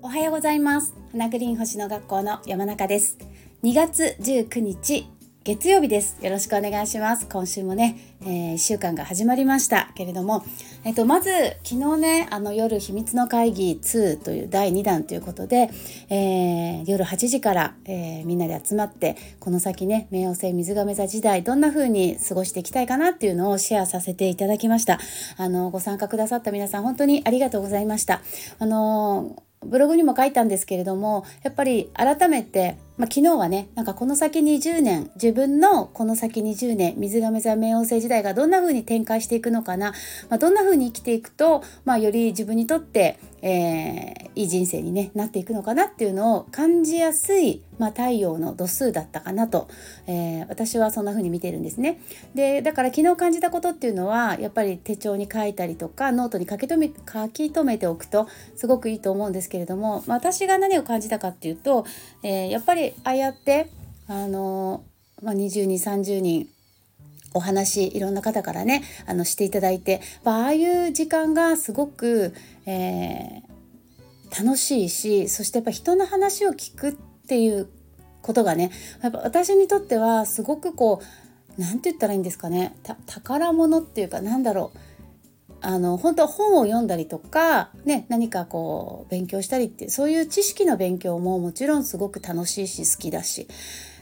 おはようございます。花グリーン星の学校の山中です。2月19日月曜日です。よろしくお願いします。今週もね、えー、1週間が始まりました。けれども、えっと、まず昨日ねあの夜秘密の会議2という第2弾ということで、えー、夜8時から、えー、みんなで集まってこの先ね冥王星水亀座時代どんな風に過ごしていきたいかなっていうのをシェアさせていただきました。あのご参加くださった皆さん本当にありがとうございました。あのブログにも書いたんですけれどもやっぱり改めてまあ、昨日はねなんかこの先20年自分のこの先20年水亀座冥王星時代がどんな風に展開していくのかな、まあ、どんな風に生きていくと、まあ、より自分にとって、えー、いい人生に、ね、なっていくのかな。っていうのを感じやすい、まあ、太陽の度数だったかなと、えー、私はそんな風に見てるんですね。でだから昨日感じたことっていうのはやっぱり手帳に書いたりとかノートに書き留め書き留めておくとすごくいいと思うんですけれども、まあ、私が何を感じたかっていうと、えー、やっぱりああやってあの、まあ、20人30人お話いろんな方からねあのしていただいて、まああいう時間がすごく、えー、楽しいしそしてやっぱ人の話を聞くっていうことがねやっぱ私にとってはすごくこう何て言ったらいいんですかね宝物っていうかなんだろうあの本当本を読んだりとか、ね、何かこう勉強したりってそういう知識の勉強ももちろんすごく楽しいし好きだし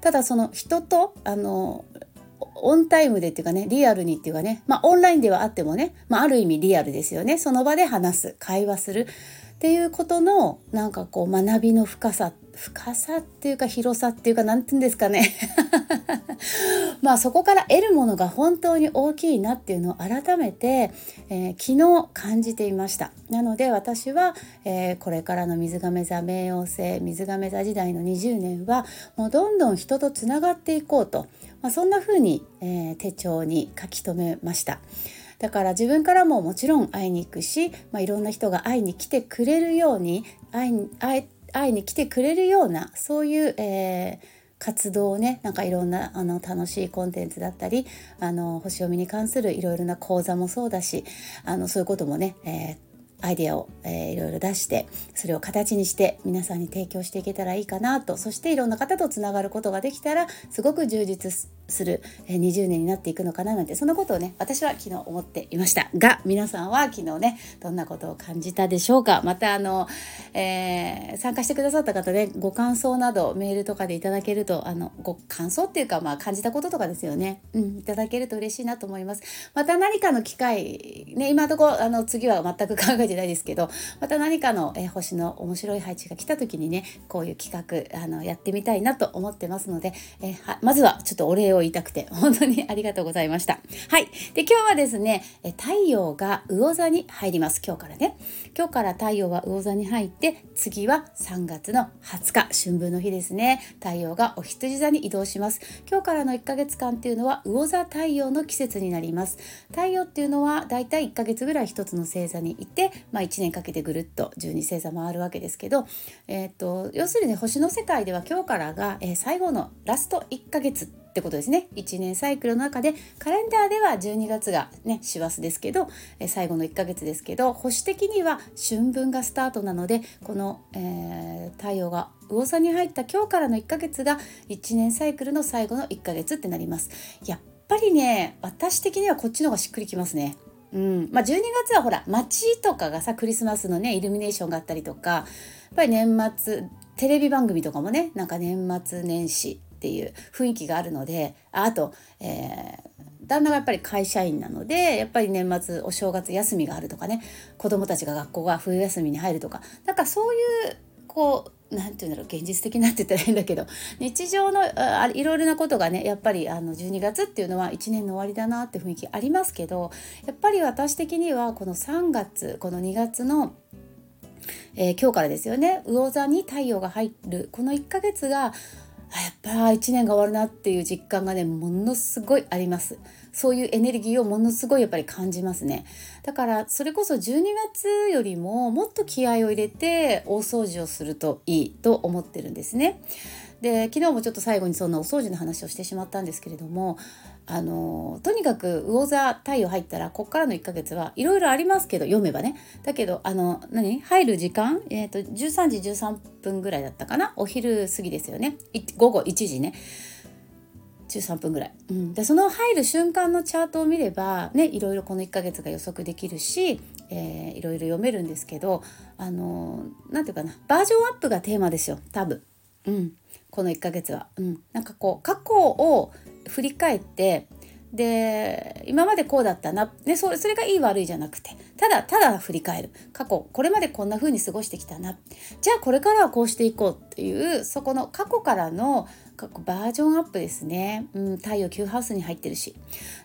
ただその人とあのオンタイムでっていうかねリアルにっていうかねまあオンラインではあってもね、まあ、ある意味リアルですよね。その場で話す会話するっていうことのなんかこう学びの深さ深さっていうか広さっていうか何て言うんですかね。まあそこから得るものが本当に大きいなっていうのを改めて、えー、昨日感じていました。なので私は、えー、これからの水亀座冥王星水亀座時代の20年はもうどんどん人とつながっていこうと、まあ、そんな風に、えー、手帳に書き留めました。だから自分からももちろん会いに行くし、まあ、いろんな人が会いに来てくれるように会い会会いに来てくれるようなそういう、えー、活動をねなんかいろんなあの楽しいコンテンツだったりあの星読みに関するいろいろな講座もそうだしあのそういうこともね、えーアイデアを、えー、いろいろ出してそれを形にして皆さんに提供していけたらいいかなと。そしていろんな方とつながることができたらすごく充実する、え、20年になっていくのかななんてそんなことをね私は昨日思っていました。が皆さんは昨日ねどんなことを感じたでしょうか。またあの、えー、参加してくださった方ねご感想などメールとかでいただけるとあのご感想っていうかまあ感じたこととかですよね、うん、いただけると嬉しいなと思います。また何かの機会ね今のところあの次は全く考えてないですけどまた何かの、えー、星の面白い配置が来た時にねこういう企画あのやってみたいなと思ってますので、えー、まずはちょっとお礼を言いたくて 本当にありがとうございました。はい。で今日はですね太陽が魚座に入ります。今日からね。今日から太陽は魚座に入って次は3月の20日。春分の日ですね。太陽がお羊座に移動します。今日からの1ヶ月間っていうのは魚座太陽の季節になります。太陽っていうのはだいたい1ヶ月ぐらい一つの星座にいてまあ1年かけてぐるっと12星座回るわけですけど、えーと、要するに星の世界では今日からが、えー、最後のラスト1ヶ月ってことですね。1年サイクルの中でカレンダーでは12月がね師走ですけど、え、最後の1ヶ月ですけど星的には春分がスタートなのでこの、えー、太陽が魚座に入った今日からの1ヶ月が1年サイクルの最後の1ヶ月ってなります。やっぱりね私的にはこっちの方がしっくりきますね。うん。まあ、12月はほら街とかがさクリスマスのねイルミネーションがあったりとかやっぱり年末テレビ番組とかもねなんか年末年始っていう雰囲気があるのであと、えー、旦那がやっぱり会社員なのでやっぱり年末お正月休みがあるとかね子供たちが学校が冬休みに入るとかなんかそういうこう何て言うんだろう現実的なって言ったらいいんだけど日常のあいろいろなことがねやっぱりあの12月っていうのは1年の終わりだなって雰囲気ありますけどやっぱり私的にはこの3月この2月のえー、今日からですよね魚座に太陽が入るこの1ヶ月がやっぱ1年が終わるなっていう実感がねものすごいあります。そういうエネルギーをものすごいやっぱり感じますね。だからそれこそ12月よりももっと気合を入れて大掃除をするといいと思ってるんですね。で昨日もちょっと最後にそんなお掃除の話をしてしまったんですけれどもあのとにかく魚座太陽入ったらこっからの1ヶ月はいろいろありますけど読めばね。だけどあの何？入る時間、えーと、13時13分ぐらいだったかな？お昼過ぎですよね。午後1時ね。13分ぐらい、うん、でその入る瞬間のチャートを見ればねいろいろこの1ヶ月が予測できるし、えー、いろいろ読めるんですけどあの何て言うかな？バージョンアップがテーマですよ多分、うん、この1ヶ月は。うん、なんかこう過去を振り返ってで今までこうだったな、ね、それそれがいい悪いじゃなくてただただ振り返る。過去これまでこんな風に過ごしてきたな。じゃあこれからはこうしていこうっていうそこの過去からのバージョンアップですね、うん、太陽9ハウスに入ってるし。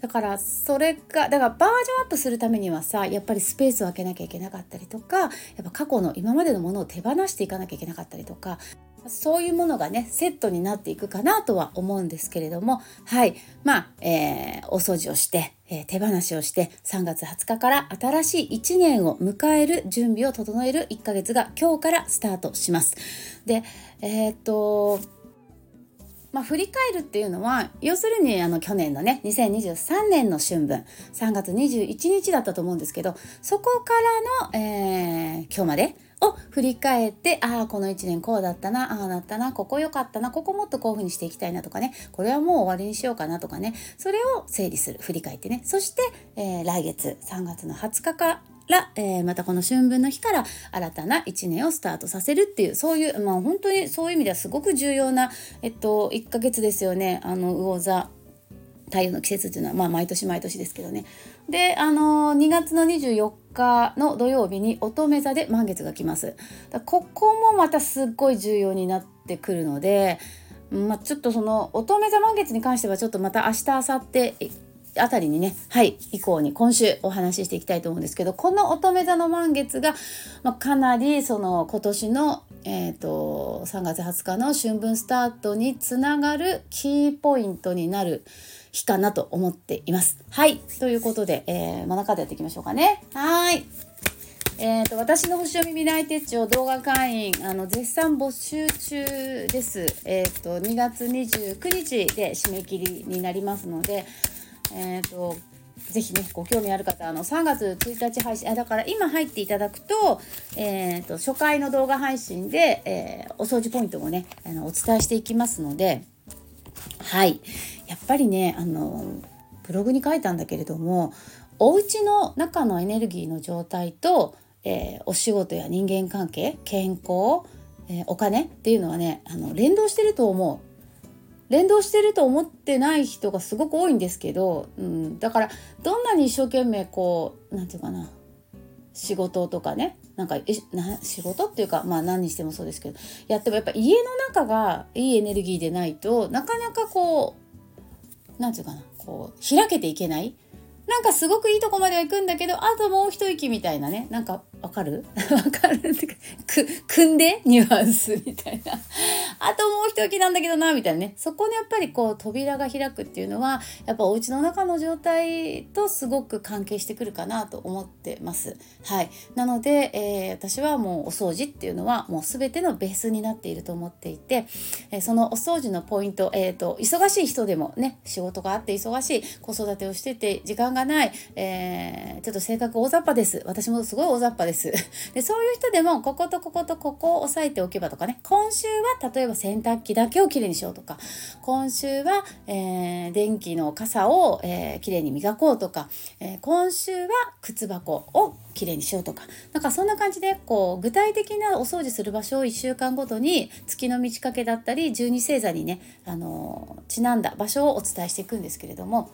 だからそれがだからバージョンアップするためにはさやっぱりスペースを空けなきゃいけなかったりとかやっぱ過去の今までのものを手放していかなきゃいけなかったりとか。そういうものがねセットになっていくかなとは思うんですけれどもはいまあ、えー、お掃除をして、えー、手放しをして3月20日から新しい1年を迎える準備を整える1ヶ月が今日からスタートします。でえー、っとまあ、振り返るっていうのは要するにあの去年のね2023年の春分3月21日だったと思うんですけどそこからの、えー、今日までを振り返ってああこの1年こうだったなああだったなここ良かったなここもっとこういうふうにしていきたいなとかねこれはもう終わりにしようかなとかねそれを整理する振り返ってね。そして、えー、来月3月の20日からえー、またこの春分の日から新たな1年をスタートさせるっていうそういうまあ本当にそういう意味ではすごく重要な、えっと、1ヶ月ですよね。あの魚座。太陽の季節っていうのは、まあ、毎年毎年ですけどね。であの2月の24日の土曜日に乙女座で満月が来ます。ここもまたすっごい重要になってくるので、まあ、ちょっとその乙女座満月に関してはちょっとまた明日明後日あたりにねはい以降に今週お話ししていきたいと思うんですけどこの乙女座の満月が、まあ、かなりその今年のえーと、3月20日の春分スタートにつながるキーポイントになる日かなと思っています。はいということで、えー、真ん中でやっていきましょうかね。はいえーと、私の星読み未来手帳動画会員あの絶賛募集中です。えっ、ー、と2月29日で締め切りになりますので、えっ、ー、とぜひねご興味ある方あの3月1日配信あだから今入っていただくと,、えーと、初回の動画配信で、えー、お掃除ポイントもねあのお伝えしていきますのではいやっぱりねあのブログに書いたんだけれどもお家の中のエネルギーの状態と、えー、お仕事や人間関係健康、え、お金っていうのはねあの連動してると思う。連動してると思ってない人がすごく多いんですけど、うん、だからどんなに一生懸命こう何て言うかな仕事とかねなんかな仕事っていうかまあ何にしてもそうですけどやってもやっぱ家の中がいいエネルギーでないとなかなかこう何て言うかなこう開けていけない。なんかすごくいいとこまでは行くんだけどあともう一息みたいなねなんかわかる？わかるってく組んでニュアンスみたいな。あともう一息なんだけどなみたいなね。そこでやっぱりこう扉が開くっていうのはやっぱお家の中の状態とすごく関係してくるかなと思ってます。はい。なので、えー、私はもうお掃除っていうのはもう全てのベースになっていると思っていて、えー、そのお掃除のポイントえっ、ー、と忙しい人でもね仕事があって忙しい子育てをしてて時間がない、えちょっと性格大雑把です。私もすごい大雑把です。でそういう人でもこことこことここを押さえておけばとかね。今週は例えば洗濯機だけをきれいにしようとか。今週は、えー、電気の傘を、えー、きれいに磨こうとか、えー、今週は靴箱をきれいにしようとか。なんかそんな感じでこう具体的なお掃除する場所を1週間ごとに月の満ち欠けだったり十二星座にね、あのちなんだ場所をお伝えしていくんですけれども。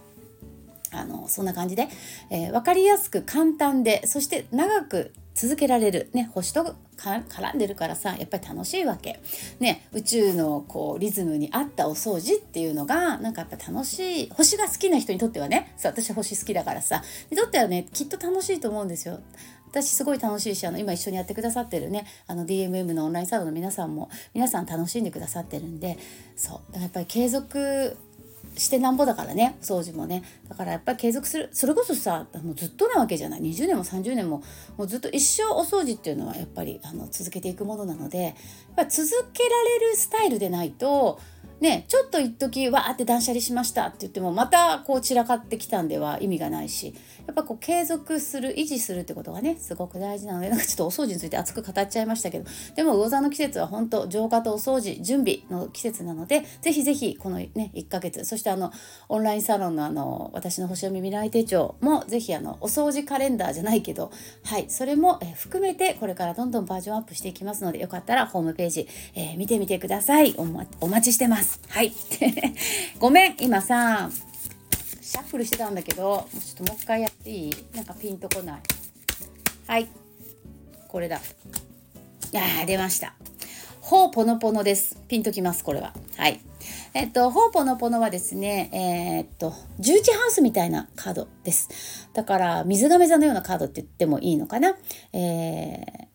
あのそんな感じで、えー、分かりやすく簡単でそして長く続けられる、ね、星と絡んでるからさやっぱり楽しいわけ、ね、宇宙のこうリズムに合ったお掃除っていうのがなんかやっぱ楽しい。星が好きな人にとってはね。そう私星好きだからさ。にとってはねきっと楽しいと思うんですよ。私すごい楽しいしあの今一緒にやってくださってるねあの DMM のオンラインサロンの皆さんも皆さん楽しんでくださってるんで。そうやっぱり継続してなんぼだからね掃除もね。だからやっぱり継続する。それこそさもうずっとなわけじゃない。20年も30年ももうずっと一生お掃除っていうのはやっぱりあの続けていくものなのでやっぱ続けられるスタイルでないとね、ちょっと一時わーって断捨離しましたって言ってもまたこう散らかってきたんでは意味がないしやっぱこう継続する維持するってことがねすごく大事なのでなんかちょっとお掃除について熱く語っちゃいましたけどでも魚座の季節は本当浄化とお掃除準備の季節なのでぜひぜひこのね1ヶ月そしてあのオンラインサロンのあの私の星読み未来手帳もぜひあのお掃除カレンダーじゃないけどはいそれも、含めてこれからどんどんバージョンアップしていきますのでよかったらホームページ、えー、見てみてください。お,、待ちしてます。はい。ごめん今さシャッフルしてたんだけどもうちょっともう一回やっていい？なんかピンとこない。はい。これだ。あ出ました。ほうポノポノです。ピンときますこれは。はい。えっと、ほうぽのぽのはですね、えー、っと、十字ハウスみたいなカードです。だから、水亀座のようなカードって言ってもいいのかな？えー、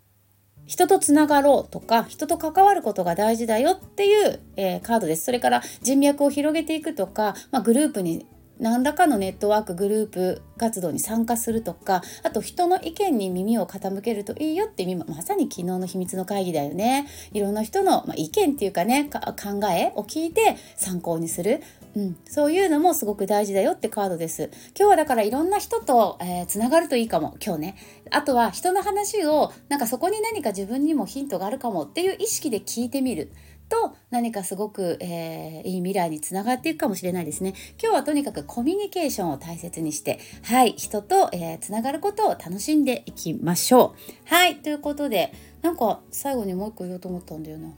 人とつながろうとか人と関わることが大事だよっていう、えー、カードです。それから人脈を広げていくとか、まあ、グループに何らかのネットワークグループ活動に参加するとかあと人の意見に耳を傾けるといいよって今まさに昨日の秘密の会議だよねいろんな人の、まあ、意見っていうかね考えを聞いて参考にする、うん、そういうのもすごく大事だよってカードです今日はだからいろんな人と、えー、つながるといいかも今日ねあとは人の話をなんかそこに何か自分にもヒントがあるかもっていう意識で聞いてみると何かすごく、えー、いい未来につながっていくかもしれないですね。今日はとにかくコミュニケーションを大切にして、はい、人と、えー、つながることを楽しんでいきましょう。はい、ということで、なんか最後にもう一個言おうと思ったんだよな。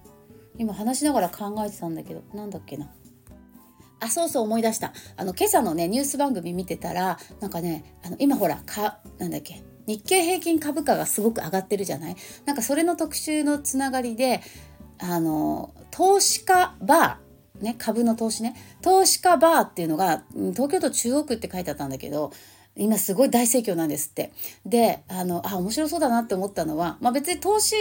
今話しながら考えてたんだけど、なんだっけな。あ、そうそう思い出した。あの、今朝のね、ニュース番組見てたら、なんかね、あの、今ほら、か、なんだっけ、日経平均株価がすごく上がってるじゃない？なんかそれの特集のつながりであの投資家バーね株の投資ね投資家バーっていうのが東京都中央区って書いてあったんだけど今すごい大盛況なんですって。で、あの、あ、面白そうだなって思ったのは、まあ別に投資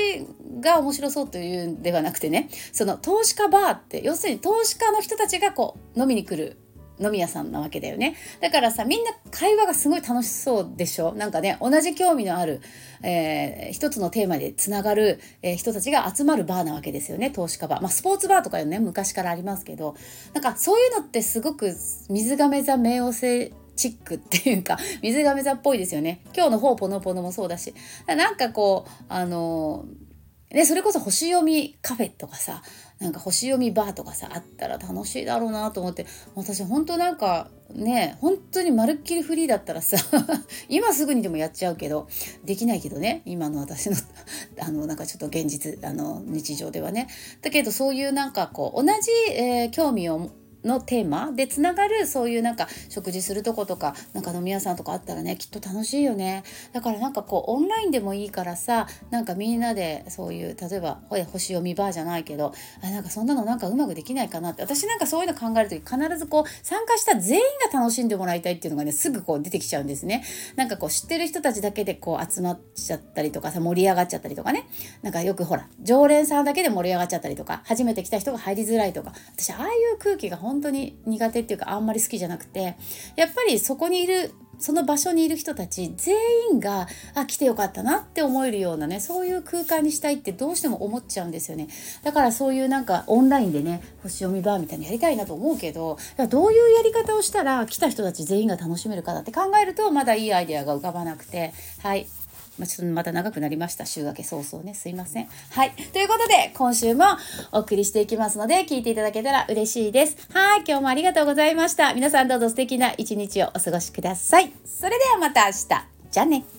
が面白そうというんではなくてね、その投資家バーって、要するに投資家の人たちがこう飲みに来る飲み屋さんなわけだよね。だからさ、みんな会話がすごい楽しそうでしょ？なんかね、同じ興味のある、えー、一つのテーマでつながる、えー、人たちが集まるバーなわけですよね、投資家バー。まあ、スポーツバーとかよね、昔からありますけど、なんかそういうのってすごく水亀座冥王星チックっていうか、水亀座っぽいですよね。今日の方ポノポノもそうだし。なんかこう、あのーで、それこそ星読みカフェとかさ、なんか星読みバーとかさ、あったら楽しいだろうなと思って、私本当なんかね、本当にまるっきりフリーだったらさ、今すぐにでもやっちゃうけど、できないけどね、今の私の、あの、なんかちょっと現実、あの、日常ではね。だけどそういうなんかこう、同じ、えー、興味をのテーマでつながるそういうなんか食事するとことかなんか飲み屋さんとかあったらねきっと楽しいよね。だからなんかこうオンラインでもいいからさなんかみんなでそういう例えば星読みバーじゃないけどあなんかそんなのなんかうまくできないかなって。私なんかそういうの考える時必ずこう参加した全員が楽しんでもらいたいっていうのがねすぐこう出てきちゃうんですね。なんかこう知ってる人たちだけでこう集まっちゃったりとかさ盛り上がっちゃったりとかね。なんかよくほら常連さんだけで盛り上がっちゃったりとか初めて来た人が入りづらいとか。私ああいう空気が本本当に苦手っていうかあんまり好きじゃなくてやっぱりそこにいるその場所にいる人たち全員があ来てよかったなって思えるようなねそういう空間にしたいってどうしても思っちゃうんですよね。だからそういうなんかオンラインでね星読みバーみたいにやりたいなと思うけどどういうやり方をしたら来た人たち全員が楽しめるかなって考えるとまだいいアイデアが浮かばなくて。はい。まあ、ちょっとまた長くなりました。週明け早々ね。すいません。はい。ということで、今週もお送りしていきますので、聞いていただけたら嬉しいです。はい。今日もありがとうございました。皆さんどうぞ素敵な一日をお過ごしください。それではまた明日。じゃあね。